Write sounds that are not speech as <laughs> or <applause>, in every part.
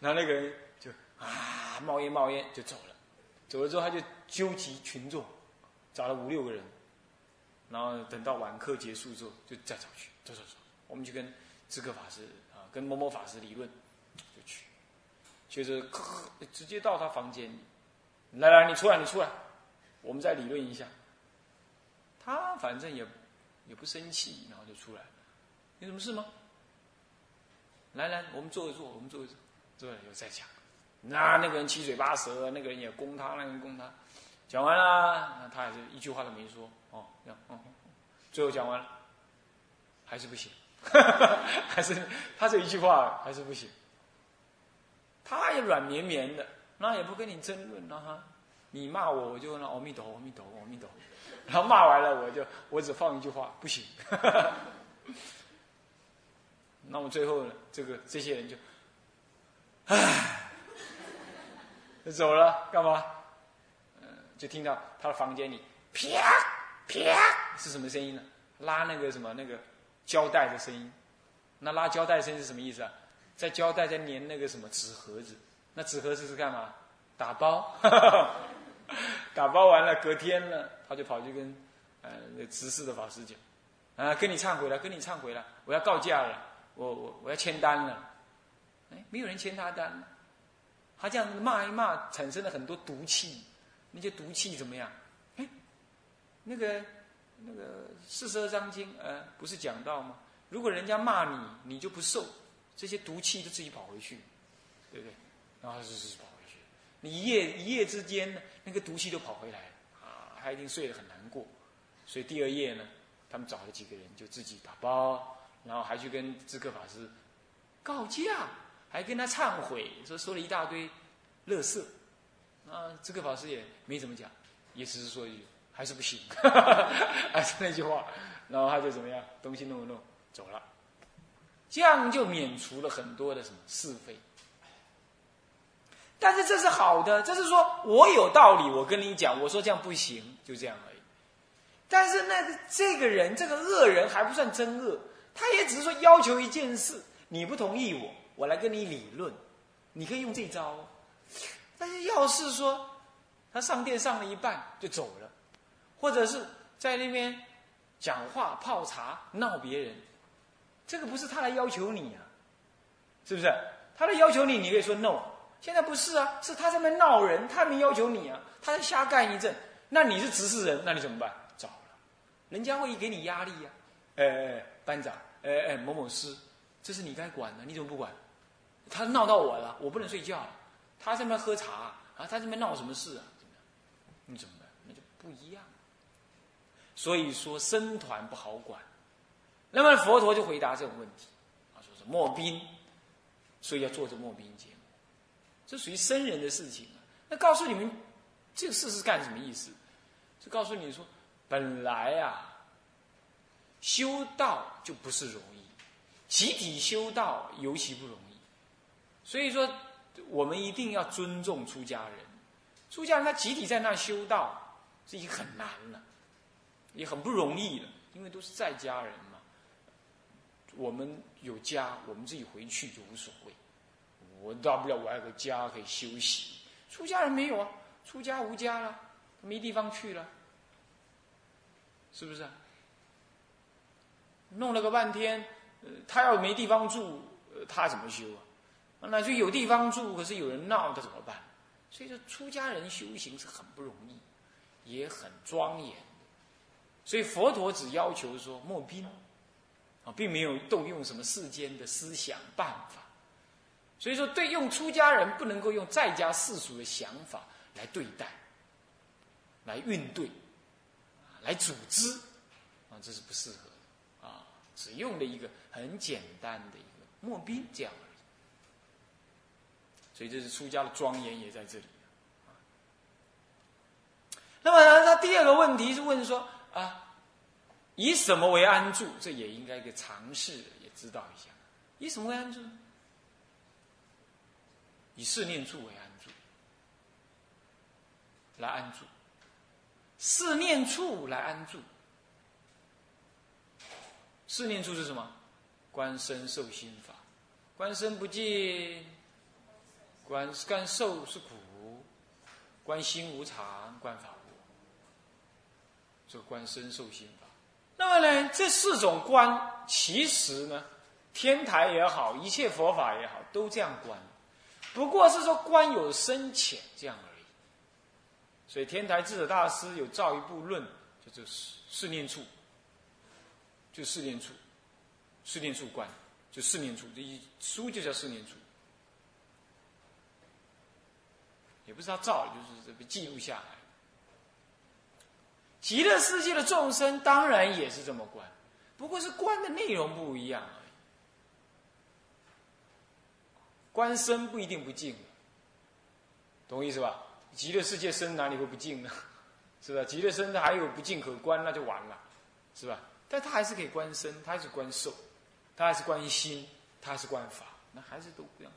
然后那个人就啊冒烟冒烟就走了，走了之后他就纠集群众，找了五六个人，然后等到晚课结束之后就再找去，走走走，我们去跟智克法师啊，跟某某法师理论，就去，就是直接到他房间里，来来你出来你出来，我们再理论一下。他反正也也不生气，然后就出来，有什么事吗？来来，我们坐一坐，我们坐一坐，坐了以后再讲。那那个人七嘴八舌，那个人也攻他，那个人攻他。讲完了，那他还是一句话都没说。哦，这样，哦，最后讲完了，还是不行，<laughs> 还是他这一句话还是不行。他也软绵绵的，那也不跟你争论了哈。你骂我，我就问阿弥陀，阿弥陀，阿弥陀。然后骂完了，我就我只放一句话，不行。<laughs> 那么最后呢，这个这些人就，唉，就走了，干嘛？嗯，就听到他的房间里啪啪是什么声音呢？拉那个什么那个胶带的声音。那拉胶带声音是什么意思啊？在胶带在粘那个什么纸盒子。那纸盒子是干嘛？打包。<laughs> 打包完了，隔天呢，他就跑去跟呃那执事的法师讲，啊，跟你忏悔了，跟你忏悔了，我要告假了。我我我要签单了，哎，没有人签他单，他这样骂一骂，产生了很多毒气，那些毒气怎么样？哎，那个那个四十二章经，呃，不是讲到吗？如果人家骂你，你就不受，这些毒气就自己跑回去，对不对？然后就是跑回去，你一夜一夜之间呢，那个毒气都跑回来了，啊，他一定睡得很难过，所以第二夜呢，他们找了几个人，就自己打包。然后还去跟智克法师告假，还跟他忏悔，说说了一大堆乐色。啊，这个法师也没怎么讲，也只是说一句，还是不行，<laughs> 还是那句话。然后他就怎么样，东西弄一弄走了，这样就免除了很多的什么是非。但是这是好的，这是说我有道理，我跟你讲，我说这样不行，就这样而已。但是那这个人，这个恶人还不算真恶。他也只是说要求一件事，你不同意我，我来跟你理论，你可以用这招。但是要是说他上殿上了一半就走了，或者是在那边讲话泡茶闹别人，这个不是他来要求你啊，是不是？他来要求你，你可以说 no。现在不是啊，是他在那闹人，他没要求你啊，他在瞎干一阵。那你是执事人，那你怎么办？找了，人家会给你压力呀。哎哎，班长。哎哎，某某师，这是你该管的，你怎么不管？他闹到我了，我不能睡觉。他在那喝茶啊，他在那闹什么事啊？怎么样？你怎么办？那就不一样。所以说僧团不好管。那么佛陀就回答这种问题，啊，说是莫兵，所以要做这莫兵节目，这属于僧人的事情啊。那告诉你们，这个事是干什么意思？是告诉你说，本来啊。修道就不是容易，集体修道尤其不容易。所以说，我们一定要尊重出家人。出家人他集体在那修道，这已经很难了，也很不容易了，因为都是在家人嘛。我们有家，我们自己回去就无所谓。我大不了我有个家可以休息。出家人没有啊，出家无家了，没地方去了，是不是？弄了个半天，呃，他要没地方住，呃，他怎么修啊？那就有地方住，可是有人闹，他怎么办？所以说，出家人修行是很不容易，也很庄严。所以佛陀只要求说莫宾，啊，并没有动用什么世间的思想办法。所以说，对用出家人不能够用在家世俗的想法来对待，来运对，来组织，啊，这是不适合的。啊。只用了一个很简单的一个莫宾这样的，所以这是出家的庄严也在这里。那么他第二个问题是问说啊，以什么为安住？这也应该一个尝试也知道一下，以什么为安住？以四念处为安住，来安住，四念处来安住。四念处是什么？观身受心法，观身不净，观是观受是苦，观心无常，观法无。这观身受心法。那么呢，这四种观，其实呢，天台也好，一切佛法也好，都这样观。不过是说观有深浅这样而已。所以天台智者大师有造一部论，就做四四念处，就四念处，四念处观，就四念处，这一书就叫四念处。也不是他造的，就是这个记录下来。极乐世界的众生当然也是这么观，不过是观的内容不一样而已。观身不一定不净，懂我意思吧？极乐世界身哪里会不净呢？<laughs> 是吧？极乐身还有不净可观，那就完了，是吧？但他还是可以观身，他还是观受，他还是观心，他还是观法，那还是都不一样。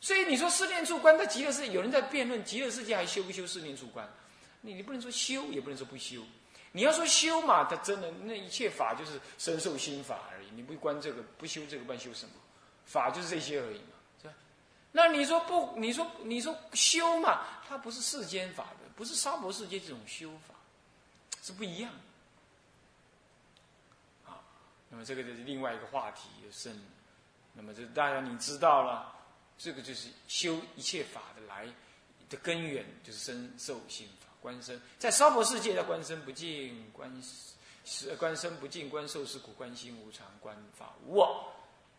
所以你说四念处观在极乐世界，有人在辩论极乐世界还修不修四念处观？你你不能说修，也不能说不修。你要说修嘛，他真的那一切法就是身受心法而已。你不观这个，不修这个，不修什么？法就是这些而已嘛，是吧？那你说不？你说你说修嘛？它不是世间法的，不是娑婆世界这种修法，是不一样。啊，那么这个就是另外一个话题的深。那么这当然你知道了。这个就是修一切法的来的根源，就是身受心法观身。在娑婆世界，叫观身不净，观是观身不净，观受是苦，观心无常，观法无我，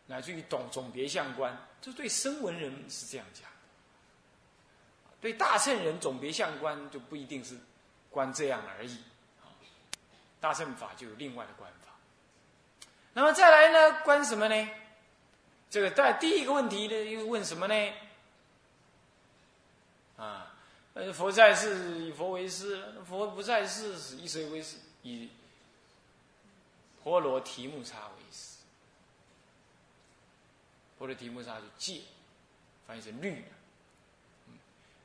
乃至于懂总别相观。这对声闻人是这样讲，对大乘人总别相观就不一定是观这样而已。大乘法就有另外的观法。那么再来呢，观什么呢？这个在第一个问题呢，又问什么呢？啊，呃，佛在世以佛为师，佛不在世以谁为师？以婆罗提木叉为师。婆罗提木叉就戒，翻译成律，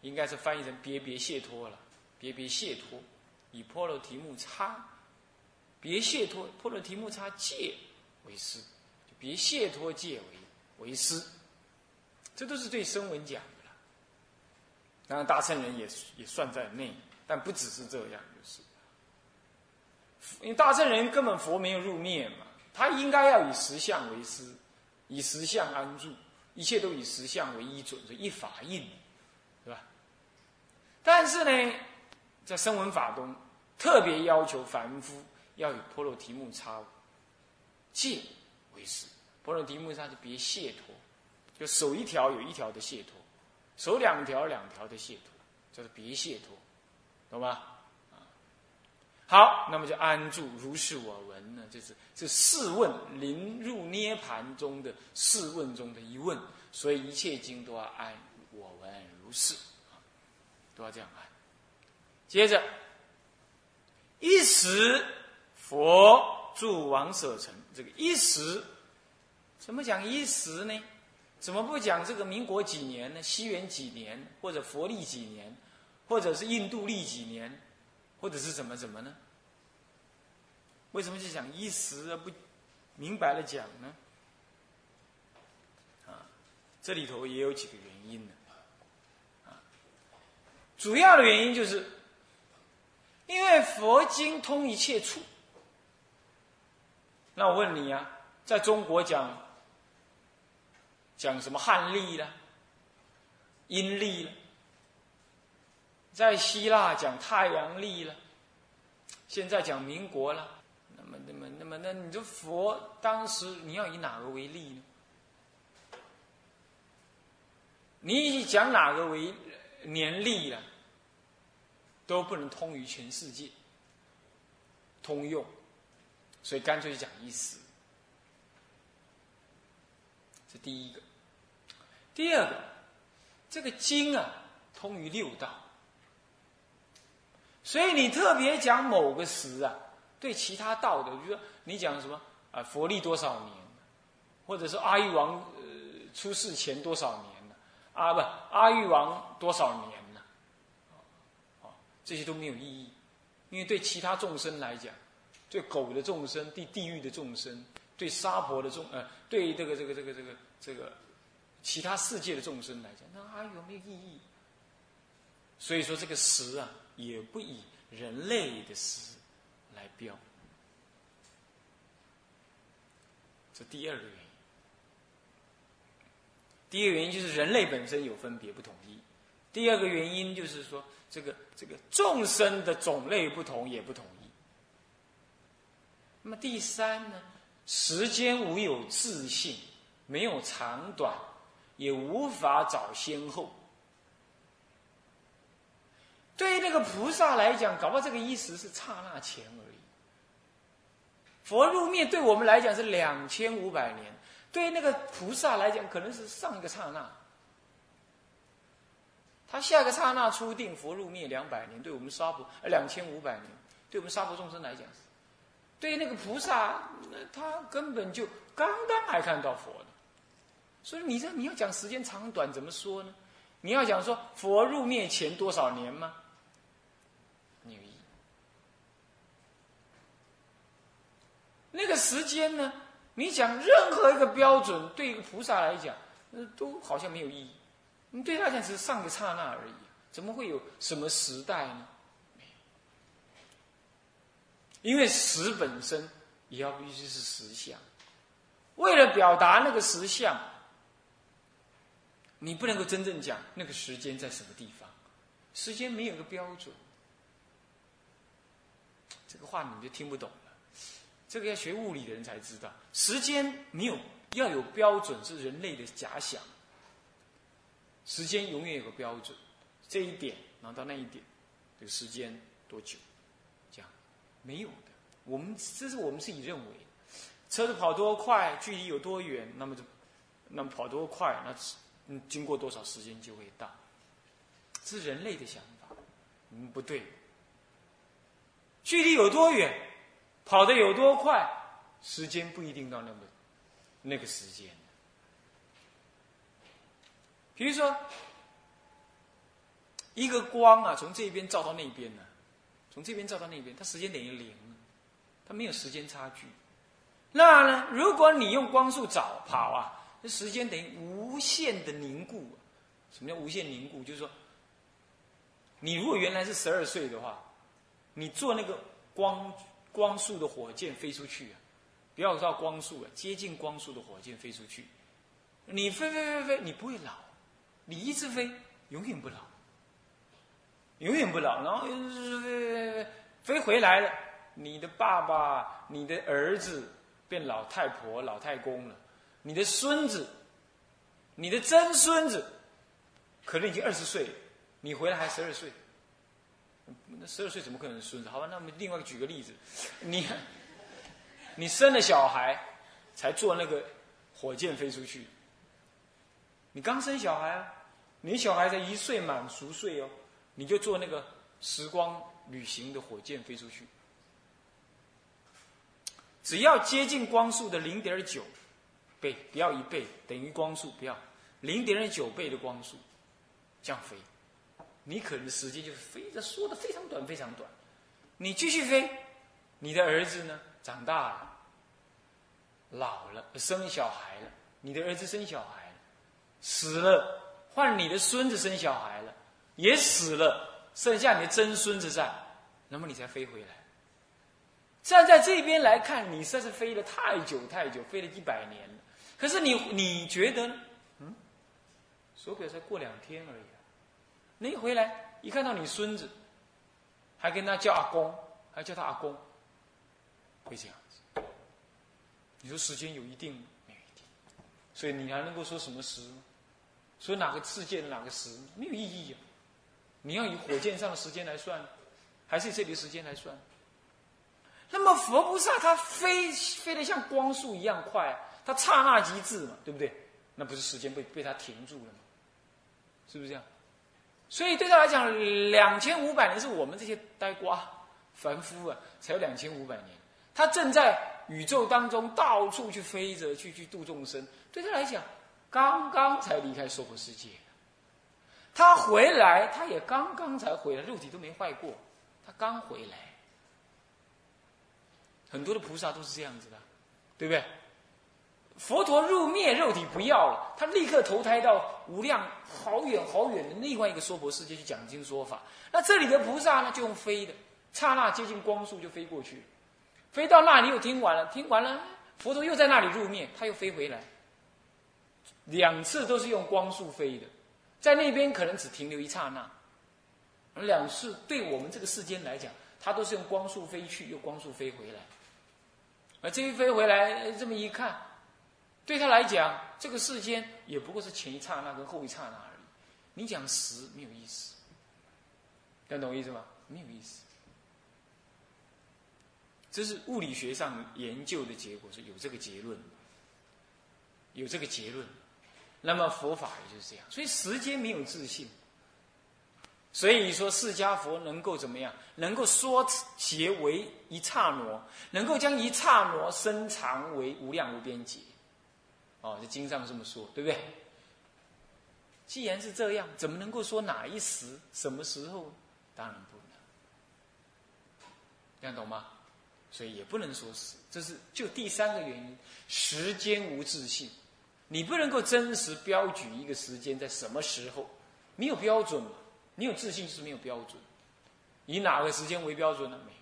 应该是翻译成别别谢脱了，别别谢脱，以婆罗提木叉，别谢脱婆罗提木叉戒为师，别谢脱戒为。为师，这都是对声闻讲的了。当然，大乘人也也算在内，但不只是这样，就是。因为大乘人根本佛没有入灭嘛，他应该要以实相为师，以实相安住，一切都以实相为依准，是一法印，对吧？但是呢，在声闻法中，特别要求凡夫要以婆罗提木叉戒为师。婆罗提木上就别解脱，就手一条有一条的解脱，手两条两条的解脱，叫做别解脱，懂吧？啊，好，那么就安住如是我闻呢，就是这四问临入涅盘中的四问中的一问，所以一切经都要安我闻如是，都要这样安。接着，一时佛住王舍城，这个一时。怎么讲一时呢？怎么不讲这个民国几年呢？西元几年，或者佛历几年，或者是印度历几年，或者是怎么怎么呢？为什么就讲一时而不明白了讲呢？啊，这里头也有几个原因呢。啊，主要的原因就是，因为佛经通一切处。那我问你呀，在中国讲。讲什么汉历了，阴历了，在希腊讲太阳历了，现在讲民国了。那么，那么，那么，那你这佛当时你要以哪个为例呢？你以讲哪个为年历了，都不能通于全世界，通用，所以干脆就讲一时。这第一个。第二个，这个经啊，通于六道，所以你特别讲某个时啊，对其他道的，比如说你讲什么啊，佛历多少年，或者是阿育王呃出世前多少年呢？啊不，阿育王多少年呢？啊，这些都没有意义，因为对其他众生来讲，对狗的众生，对地狱的众生，对沙婆的众呃，对这个这个这个这个这个。其他世界的众生来讲，那还有没有意义？所以说这个时啊，也不以人类的时来标。这第二个原因。第一个原因就是人类本身有分别不统一。第二个原因就是说，这个这个众生的种类不同也不统一。那么第三呢，时间无有自性，没有长短，也无法找先后。对于那个菩萨来讲，搞不好这个意思是刹那前而已。佛入灭对我们来讲是两千五百年，对于那个菩萨来讲，可能是上一个刹那。他下个刹那出定，佛入灭两百年，对我们娑婆呃两千五百年，对我们娑婆众生来讲，对于那个菩萨，他根本就刚刚还看到佛的。所以你这你要讲时间长短怎么说呢？你要讲说佛入灭前多少年吗？没有意义那个时间呢？你讲任何一个标准，对一个菩萨来讲，都好像没有意义。你对他讲只是上个刹那而已，怎么会有什么时代呢？因为时本身也要必须是实相。为了表达那个实相，你不能够真正讲那个时间在什么地方。时间没有个标准，这个话你就听不懂了。这个要学物理的人才知道，时间没有要有标准是人类的假想。时间永远有个标准，这一点然后到那一点，这个时间多久？这样没有的。我们这是我们自己认为，车子跑多快，距离有多远，那么就那么跑多快，那嗯经过多少时间就会到。是人类的想法，嗯不对。距离有多远？跑得有多快，时间不一定到那么那个时间。比如说，一个光啊，从这边照到那边呢，从这边照到那边，它时间等于零，它没有时间差距。那呢，如果你用光速找跑啊，这时间等于无限的凝固。什么叫无限凝固？就是说，你如果原来是十二岁的话，你做那个光。光速的火箭飞出去啊！不要到光速了，接近光速的火箭飞出去，你飞飞飞飞，你不会老，你一直飞，永远不老，永远不老。然后飞飞飞飞回来了，你的爸爸、你的儿子变老太婆、老太公了，你的孙子、你的曾孙子，可能已经二十岁，你回来还十二岁。那十二岁怎么可能孙子？好吧，那我们另外举个例子，你你生了小孩，才坐那个火箭飞出去。你刚生小孩啊，你小孩才一岁满熟岁哦，你就坐那个时光旅行的火箭飞出去。只要接近光速的零点九倍，不要一倍，等于光速不要零点九倍的光速，这样飞。你可能时间就是飞着说的非常短非常短，你继续飞，你的儿子呢长大了，老了生小孩了，你的儿子生小孩了，死了换你的孙子生小孩了，也死了，剩下你的曾孙子在，那么你才飞回来。站在这边来看，你算是飞了太久太久，飞了一百年了。可是你你觉得呢？嗯，手表才过两天而已。你一回来，一看到你孙子，还跟他叫阿公，还叫他阿公，会这样子。你说时间有一定没有一定，所以你还能够说什么时？说哪个事件哪个时没有意义啊？你要以火箭上的时间来算，还是以这里的时间来算？那么佛菩萨他飞飞得像光速一样快，他刹那即至嘛，对不对？那不是时间被被他停住了吗？是不是这样？所以对他来讲，两千五百年是我们这些呆瓜、凡夫啊，才有两千五百年。他正在宇宙当中到处去飞着，去去度众生。对他来讲，刚刚才离开娑婆世界。他回来，他也刚刚才回来，肉体都没坏过，他刚回来。很多的菩萨都是这样子的，对不对？佛陀入灭，肉体不要了，他立刻投胎到无量好远好远的另外一个娑婆世界去讲经说法。那这里的菩萨呢，就用飞的，刹那接近光速就飞过去，飞到那里又听完了，听完了，佛陀又在那里入灭，他又飞回来，两次都是用光速飞的，在那边可能只停留一刹那，而两次对我们这个世间来讲，他都是用光速飞去，又光速飞回来，而这一飞回来，这么一看。对他来讲，这个世间也不过是前一刹那跟后一刹那而已。你讲实没有意思，听懂我意思吗？没有意思。这是物理学上研究的结果，是有这个结论，有这个结论。那么佛法也就是这样，所以时间没有自信。所以说，释迦佛能够怎么样？能够说结为一刹那，能够将一刹那伸长为无量无边劫。哦，这经上这么说，对不对？既然是这样，怎么能够说哪一时、什么时候？当然不能，这样懂吗？所以也不能说是，这是就第三个原因：时间无自信，你不能够真实标举一个时间在什么时候，没有标准嘛？你有自信是没有标准，以哪个时间为标准呢？没有。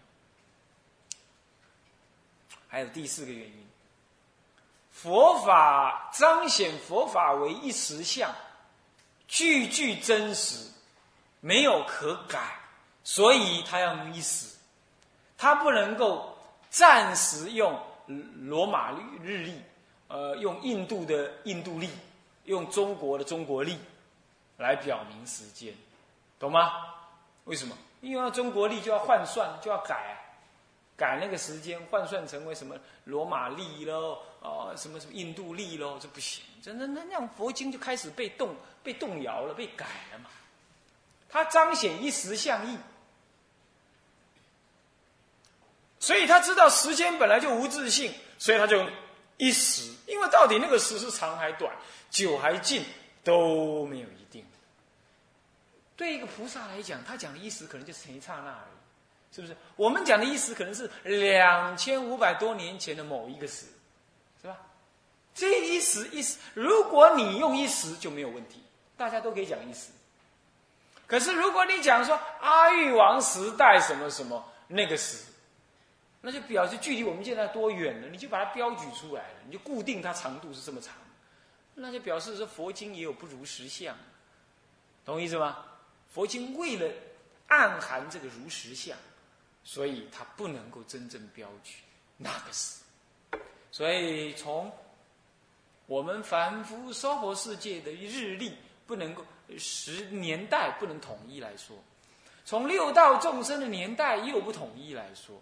还有第四个原因。佛法彰显佛法为一实相，句句真实，没有可改，所以他要用一时，他不能够暂时用罗马日历，呃，用印度的印度历，用中国的中国历来表明时间，懂吗？为什么？因为中国历就要换算，就要改。改那个时间换算成为什么罗马历喽？哦，什么什么印度力喽？这不行，真的那那样佛经就开始被动被动摇了，被改了嘛。他彰显一时相异，所以他知道时间本来就无自性，所以他就一时。因为到底那个时是长还短，久还近都没有一定。对一个菩萨来讲，他讲的一时可能就是一刹那而已。是不是我们讲的意思可能是两千五百多年前的某一个时，这一时一时，如果你用一时就没有问题，大家都可以讲一时。可是如果你讲说阿育王时代什么什么那个时，那就表示距离我们现在多远了？你就把它标举出来了，你就固定它长度是这么长，那就表示说佛经也有不如实相，懂意思吗？佛经为了暗含这个如实相。所以它不能够真正标举那个时，所以从我们凡夫娑婆世界的日历不能够时年代不能统一来说，从六道众生的年代又不统一来说，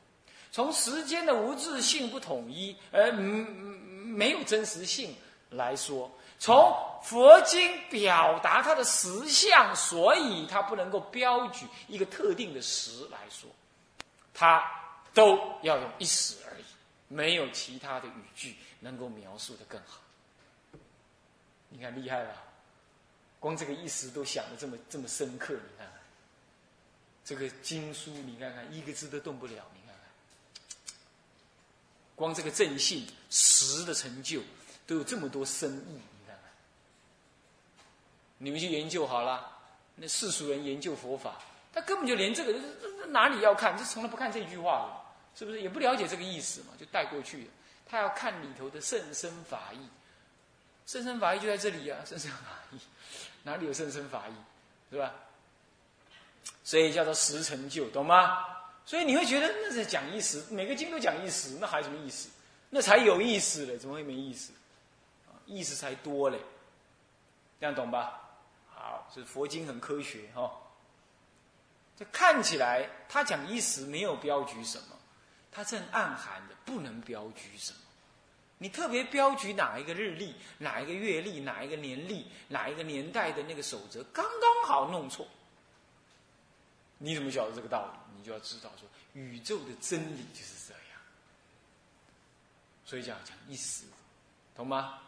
从时间的无自性不统一，而没有真实性来说，从佛经表达它的实相，所以它不能够标举一个特定的时来说。它都要用一时而已，没有其他的语句能够描述的更好。你看厉害吧？光这个意思都想的这么这么深刻，你看看这个经书，你看看一个字都动不了，你看看，光这个正信实的成就都有这么多深意，你看看，你们去研究好了，那世俗人研究佛法。他根本就连这个这这哪里要看，就从来不看这句话了，是不是？也不了解这个意思嘛，就带过去了。他要看里头的甚深法义，甚深法义就在这里啊，<laughs> 甚深法义 <laughs> 哪里有甚深法义，是吧？所以叫做实成就，懂吗？所以你会觉得那是讲意思，每个经都讲意思，那还有什么意思？那才有意思嘞，怎么会没意思？意思才多嘞，这样懂吧？好，是佛经很科学哈。看起来他讲一时没有标举什么，他正暗含的不能标举什么。你特别标举哪一个日历、哪一个月历、哪一个年历、哪一个年代的那个守则，刚刚好弄错。你怎么晓得这个道理？你就要知道说，宇宙的真理就是这样。所以讲讲一时，懂吗？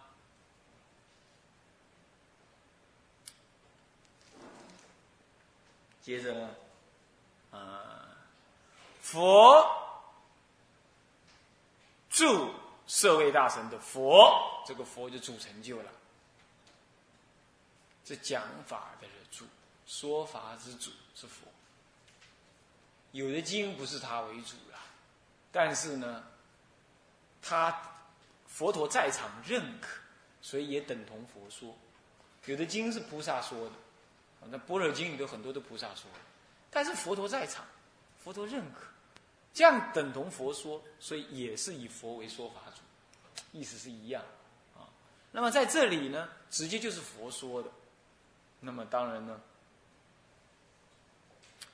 接着呢？啊，佛住社会大神的佛，这个佛就主成就了。这讲法的主，说法之主是佛。有的经不是他为主了，但是呢，他佛陀在场认可，所以也等同佛说。有的经是菩萨说的，那般若经里头很多都菩萨说的，但是佛陀在场，佛陀认可，这样等同佛说，所以也是以佛为说法，意思是一样啊。那么在这里呢，直接就是佛说的。那么当然呢，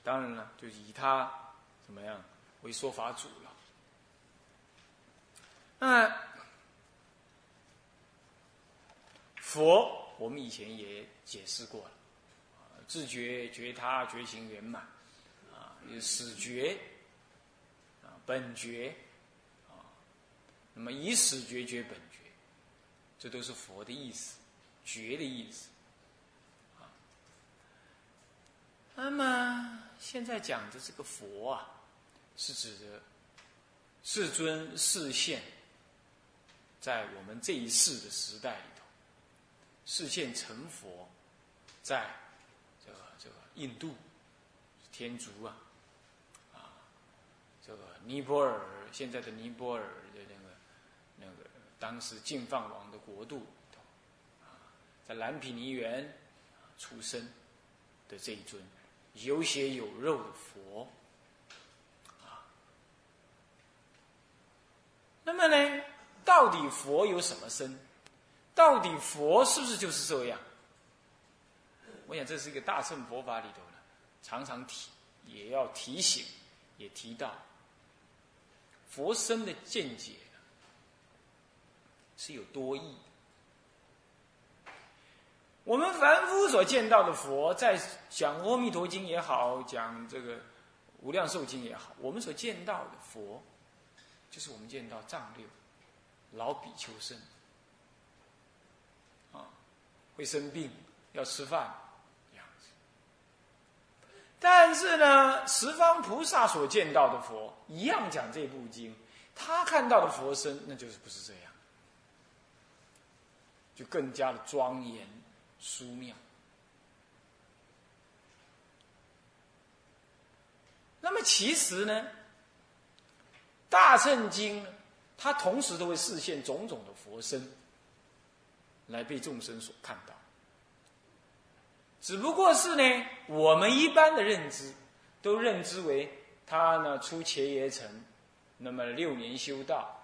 当然了，就以他怎么样为说法主了。那佛，我们以前也解释过了，自觉觉他觉行圆满，啊，有始觉，啊，本觉，那么以始觉觉本觉，这都是佛的意思，觉的意思。啊那么现在讲的这个佛啊，是指的世尊世现，在我们这一世的时代里头，世现成佛，在这个这个印度天竺啊，啊，这个尼泊尔现在的尼泊尔的那当时净饭王的国度里头，在蓝毗尼园出生的这一尊。有血有肉的佛，啊，那么呢，到底佛有什么身？到底佛是不是就是这样？我想这是一个大乘佛法里头呢，常常提，也要提醒，也提到佛身的见解是有多义。我们凡夫所见到的佛，在讲《阿弥陀经》也好，讲这个《无量寿经》也好，我们所见到的佛，就是我们见到藏六老比丘身，啊，会生病要吃饭样子。但是呢，十方菩萨所见到的佛，一样讲这部经，他看到的佛身，那就是不是这样，就更加的庄严。殊妙。那么其实呢，《大乘经》它同时都会示现种种的佛身，来被众生所看到。只不过是呢，我们一般的认知，都认知为他呢出伽耶城，那么六年修道，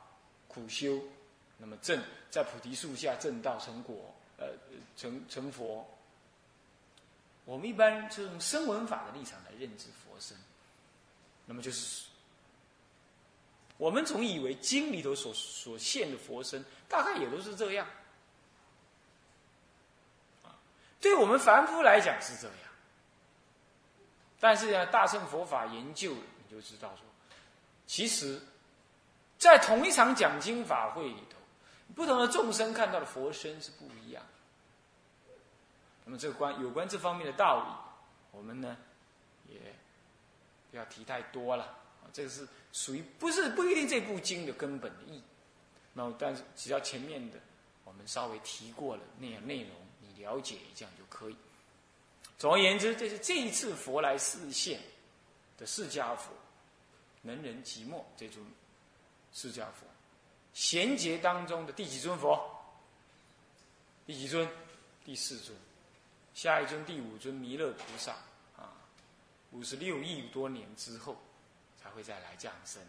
苦修，那么正在菩提树下正道成果。呃，成成佛，我们一般是从声闻法的立场来认知佛身，那么就是我们总以为经里头所所现的佛身，大概也都是这样。对我们凡夫来讲是这样，但是呢，大乘佛法研究你就知道说，其实，在同一场讲经法会里头。不同的众生看到的佛身是不一样。那么这个关有关这方面的道理，我们呢也不要提太多了。这个是属于不是不一定这部经的根本的意义。那么但是只要前面的我们稍微提过了那样内容，你了解一下就可以。总而言之，这是这一次佛来示现的释迦佛，能人寂寞这尊释迦佛。贤劫当中的第几尊佛？第几尊？第四尊。下一尊第五尊弥勒菩萨啊，五十六亿多年之后才会再来降生。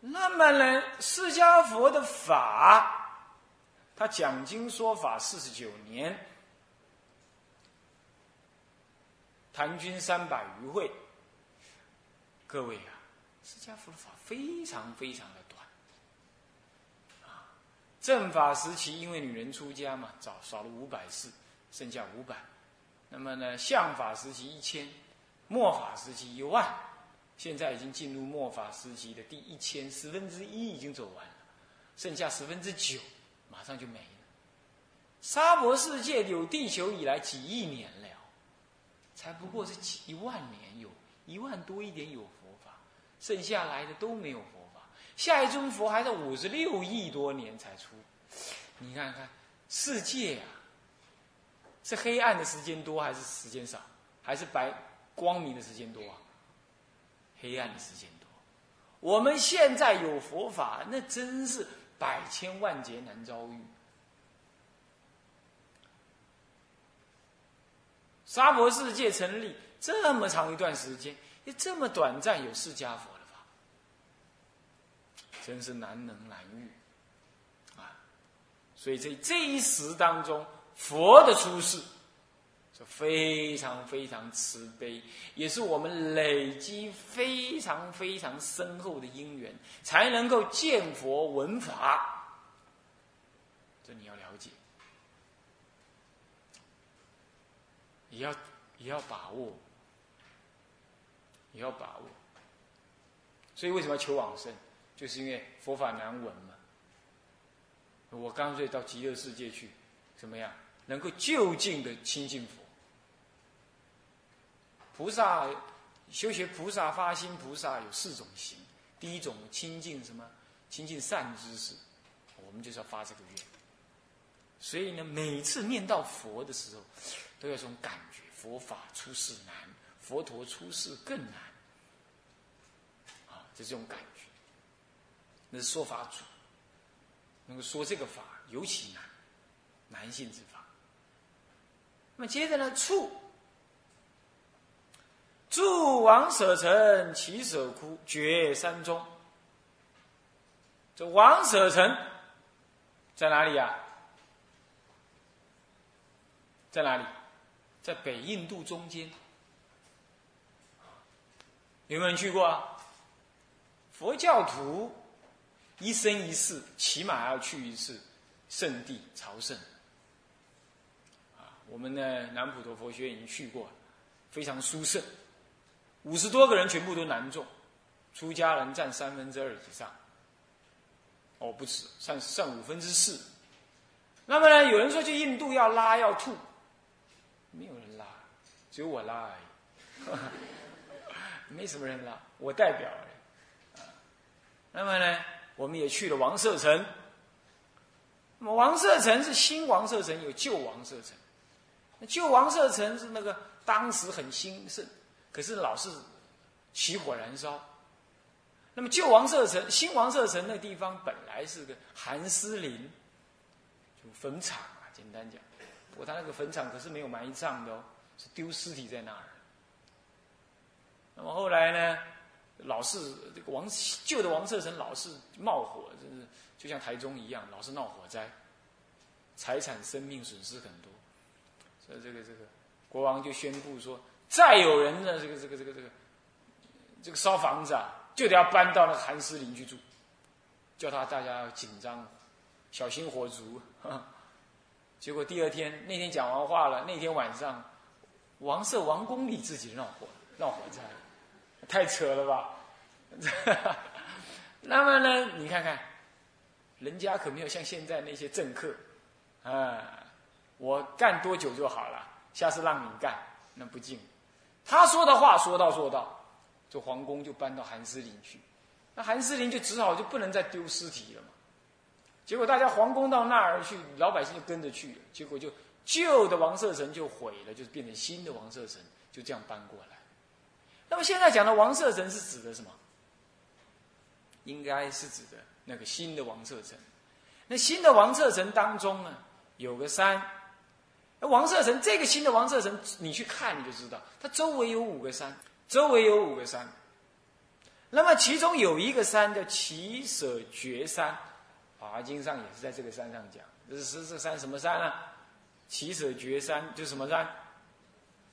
那么呢，释迦佛的法，他讲经说法四十九年，谈君三百余会。各位。释迦佛的法非常非常的短，啊，正法时期因为女人出家嘛，少少了五百世，剩下五百。那么呢，相法时期一千，末法时期一万，现在已经进入末法时期的第一千，十分之一已经走完了，剩下十分之九，马上就没了。沙婆世界有地球以来几亿年了，才不过是几一万年，有一万多一点有。剩下来的都没有佛法。下一尊佛还在五十六亿多年才出，你看看世界啊，是黑暗的时间多还是时间少，还是白光明的时间多啊？黑暗的时间多。我们现在有佛法，那真是百千万劫难遭遇。沙佛世界成立这么长一段时间，这么短暂，有释迦佛的法，真是难能难遇啊！所以在这一时当中，佛的出世是非常非常慈悲，也是我们累积非常非常深厚的因缘，才能够见佛闻法。这你要了解。也要也要把握，也要把握。所以为什么求往生？就是因为佛法难闻嘛。我干脆到极乐世界去，怎么样？能够就近的亲近佛。菩萨修学菩萨发心，菩萨有四种行。第一种亲近什么？亲近善知识。我们就是要发这个愿。所以呢，每次念到佛的时候。都有这种感觉，佛法出世难，佛陀出世更难，啊，就这种感觉。那说法主，能够说这个法尤其难，难信之法。那么接着呢，处，住王舍城，起舍窟，绝山中。这王舍城在哪里呀？在哪里？在北印度中间，有没有人去过啊？佛教徒一生一世起码要去一次圣地朝圣。啊，我们的南普陀佛学院已经去过，非常殊胜。五十多个人全部都男众，出家人占三分之二以上。哦，不止，占占五分之四。那么呢，有人说去印度要拉要吐。没有人拉，只有我拉而已，没什么人了，我代表了。那么呢，我们也去了王舍城。那么王舍城是新王舍城，有旧王舍城。那旧王舍城是那个当时很兴盛，可是老是起火燃烧。那么旧王舍城、新王舍城那地方本来是个寒湿林，就坟场啊，简单讲。我他那个坟场可是没有埋葬的哦，是丢尸体在那儿。那么后来呢，老是这个王旧的王舍城老是冒火，真是就像台中一样，老是闹火灾，财产生命损失很多。所以这个这个国王就宣布说，再有人呢，这个这个这个这个这个烧房子啊，就得要搬到那个寒湿林去住，叫他大家要紧张，小心火烛。<laughs> 结果第二天那天讲完话了，那天晚上，王舍王宫里自己闹火闹火灾，太扯了吧？<laughs> 那么呢，你看看，人家可没有像现在那些政客，啊，我干多久就好了，下次让你干，那不敬。他说的话说到做到，这皇宫就搬到寒湿林去，那寒湿林就只好就不能再丢尸体了嘛。结果大家皇宫到那儿去，老百姓就跟着去了。结果就旧的王舍城就毁了，就是变成新的王舍城，就这样搬过来。那么现在讲的王舍城是指的什么？应该是指的那个新的王舍城。那新的王舍城当中呢，有个山。王舍城这个新的王舍城，你去看你就知道，它周围有五个山，周围有五个山。那么其中有一个山叫奇舍绝山。华经上也是在这个山上讲，这是这山什么山呢？奇舍绝山，就是什么山？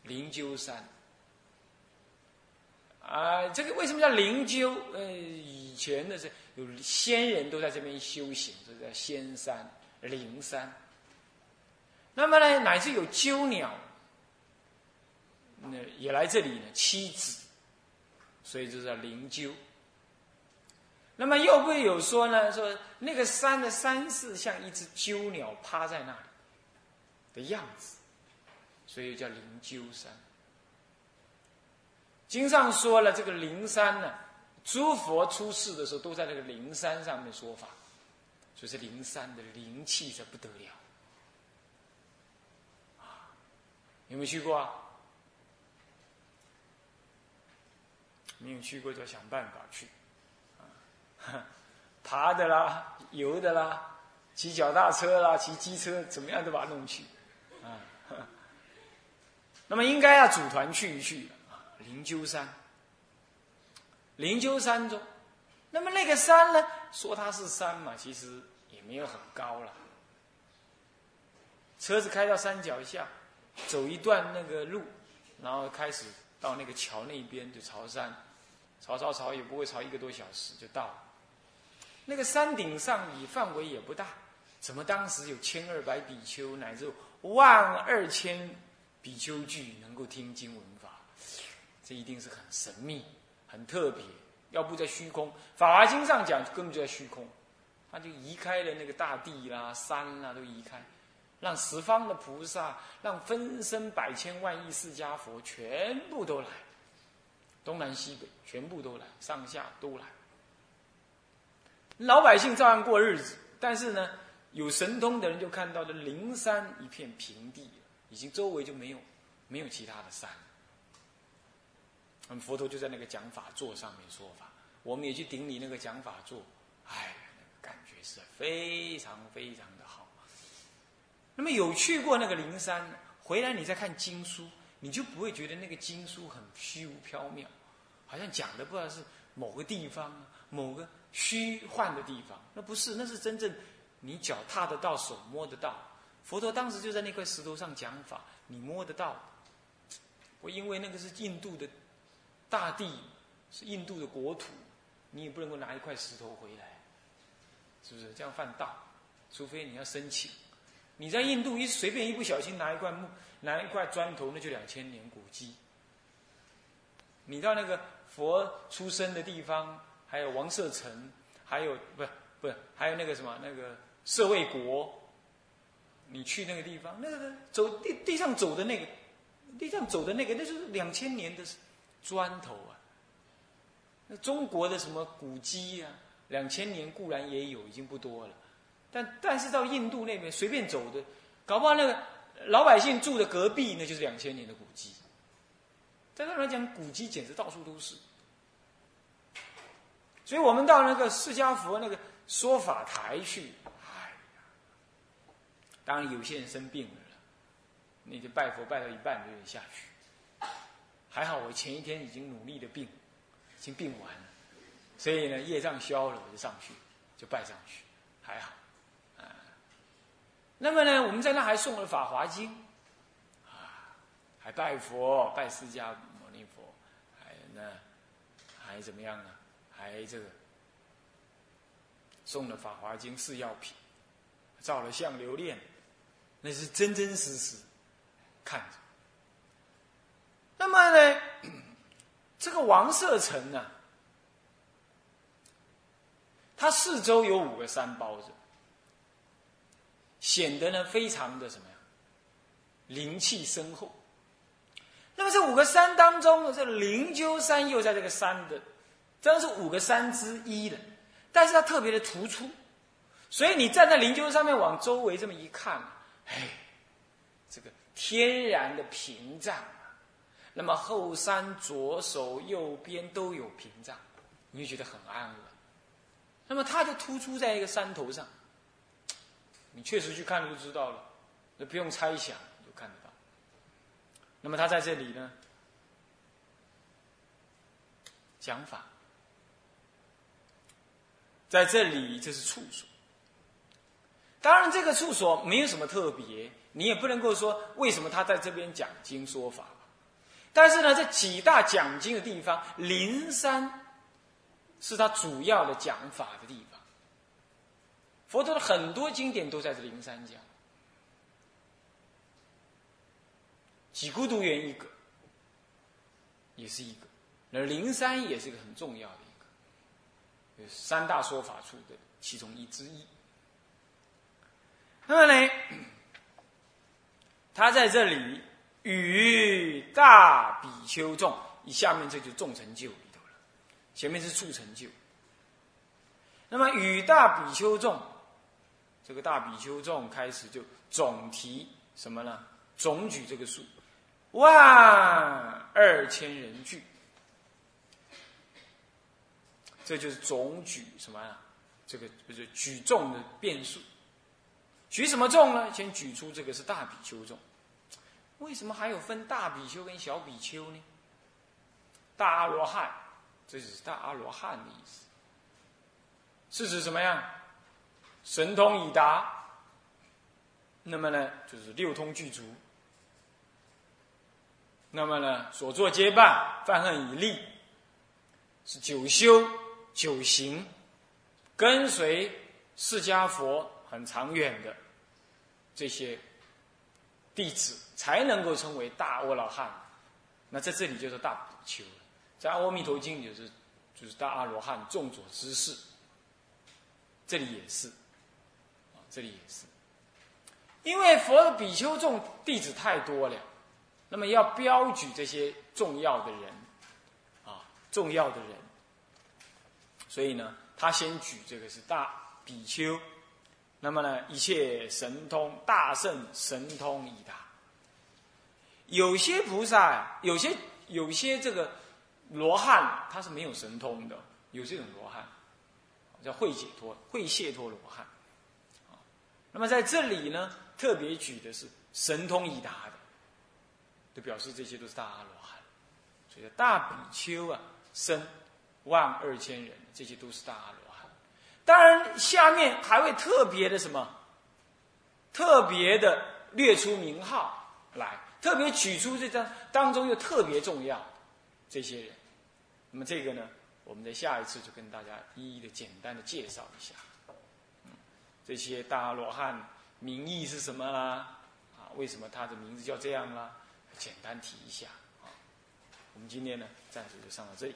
灵鹫山。啊，这个为什么叫灵鹫？呃，以前的是有仙人都在这边修行，这叫仙山、灵山。那么呢，乃至有鸠鸟，那也来这里呢栖止，所以就叫灵鹫。那么又会有说呢？说那个山的山势像一只鸠鸟趴在那里的样子，所以叫灵鹫山。经上说了，这个灵山呢，诸佛出世的时候都在这个灵山上面说法，所以这灵山的灵气是不得了。有没有去过啊？没有去过就想办法去，啊，<laughs> 爬的啦，游的啦，骑脚踏车啦，骑机车，怎么样都把它弄去，啊，<laughs> 那么应该要组团去一去，灵鹫山，灵鹫山中，那么那个山呢，说它是山嘛，其实也没有很高了，车子开到山脚下，走一段那个路，然后开始到那个桥那边就朝山。朝朝朝也不会朝一个多小时就到了。那个山顶上以范围也不大，怎么当时有千二百比丘乃至万二千比丘具能够听经闻法？这一定是很神秘、很特别。要不在虚空，《法华经》上讲根本就在虚空，他就移开了那个大地啦、山啦都移开，让十方的菩萨、让分身百千万亿释迦佛全部都来。东南西北全部都来，上下都来。老百姓照样过日子，但是呢，有神通的人就看到了灵山一片平地，已经周围就没有没有其他的山。那么佛陀就在那个讲法座上面说法，我们也去顶礼那个讲法座，哎，感觉是非常非常的好。那么有去过那个灵山，回来你再看经书，你就不会觉得那个经书很虚无缥缈。好像讲的不知道是某个地方，某个虚幻的地方，那不是，那是真正你脚踏得到、手摸得到。佛陀当时就在那块石头上讲法，你摸得到。我因为那个是印度的大地，是印度的国土，你也不能够拿一块石头回来，是不是？这样犯道，除非你要申请。你在印度一随便一不小心拿一块木、拿一块砖头，那就两千年古迹。你到那个。佛出生的地方，还有王舍城，还有不是不是，还有那个什么那个舍卫国。你去那个地方，那个走地地上走的那个，地上走的那个，那是两千年的砖头啊。那中国的什么古迹啊，两千年固然也有，已经不多了。但但是到印度那边随便走的，搞不好那个老百姓住的隔壁，那就是两千年的古迹。在那来讲，古迹简直到处都是。所以我们到那个释迦佛那个说法台去，哎呀，当然有些人生病了，你就拜佛拜到一半就得下去。还好我前一天已经努力的病，已经病完了，所以呢业障消了，我就上去，就拜上去，还好。啊，那么呢，我们在那还送了《法华经》，啊，还拜佛拜释迦牟尼佛，还那，还怎么样呢？还这个送了《法华经》四药品，照了相留念，那是真真实实看着。那么呢，<clears throat> 这个王舍城呢，它四周有五个山包着，显得呢非常的什么呀，灵气深厚。那么这五个山当中，这灵鹫山又在这个山的。这是五个山之一的，但是它特别的突出，所以你站在灵鹫上面往周围这么一看，哎，这个天然的屏障，那么后山左手右边都有屏障，你就觉得很安稳。那么它就突出在一个山头上，你确实去看就知道了，那不用猜想就看得到。那么他在这里呢，讲法。在这里，这是处所。当然，这个处所没有什么特别，你也不能够说为什么他在这边讲经说法。但是呢，这几大讲经的地方，灵山是他主要的讲法的地方。佛陀的很多经典都在这灵山讲。几孤独园一个，也是一个，而灵山也是一个很重要的一个。三大说法处的其中一之一。那么呢，他在这里与大比丘众，以下面这就众成就里头了。前面是处成就。那么与大比丘众，这个大比丘众开始就总提什么呢？总举这个数，万二千人聚，这就是总举什么呀？这个就是举重的变数。举什么重呢？先举出这个是大比丘众。为什么还有分大比丘跟小比丘呢？大阿罗汉，这就是大阿罗汉的意思。是指什么样？神通已达，那么呢，就是六通具足。那么呢，所作皆办，犯恨已立，是九修九行，跟随释迦佛很长远的这些弟子，才能够称为大阿罗汉。那在这里就是大比丘，在《阿弥陀经》就是就是大阿罗汉众所知事。这里也是，啊，这里也是，因为佛的比丘众弟子太多了，那么要标举这些重要的人，啊，重要的人，所以呢，他先举这个是大比丘，那么呢，一切神通大圣神通已达，有些菩萨，有些有些这个罗汉他是没有神通的，有这种罗汉。叫会解脱、会解脱罗汉，那么在这里呢，特别举的是神通已达的，就表示这些都是大阿罗汉，所以大比丘啊，生万二千人，这些都是大阿罗。当然，下面还会特别的什么，特别的列出名号来，特别举出这张当中又特别重要这些人。那么这个呢？我们在下一次就跟大家一一的简单的介绍一下，嗯，这些大罗汉名义是什么啦？啊，为什么他的名字叫这样啦？简单提一下啊。我们今天呢，暂时就上到这里。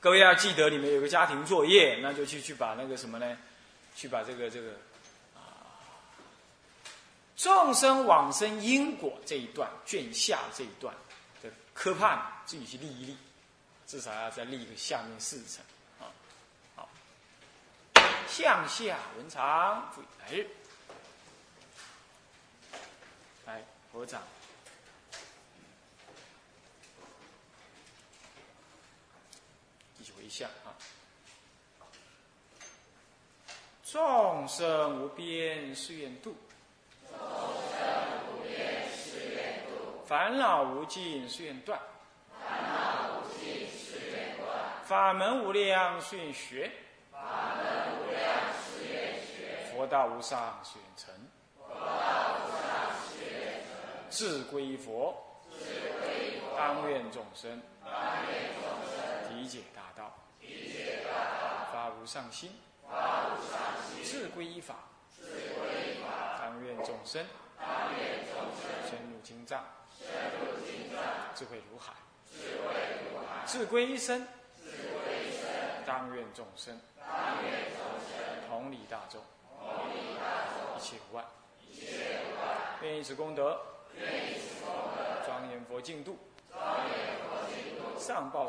各位要记得，你们有个家庭作业，那就去去把那个什么呢？去把这个这个啊，众生往生因果这一段卷下这一段的科判，自己去立一立。至少要再立一个下面四层，啊，好，向下文长，来，来合掌，一下啊。众生无边誓愿度，众生无边誓愿度，烦恼无尽誓愿断。法门无量誓愿学，法门无量誓愿学，佛道无上誓愿成，佛道无上誓愿成，志归佛，志归佛，当愿众生，当愿众生，体解大道，理解大道，发无上心，发无上心，志归依法，依法，当愿众生，当愿众生，深入经藏，深入经藏，智慧如海，智慧如海，志归一生。当愿众生，同理大众，一切无碍，愿以此功德，庄严佛净土，上报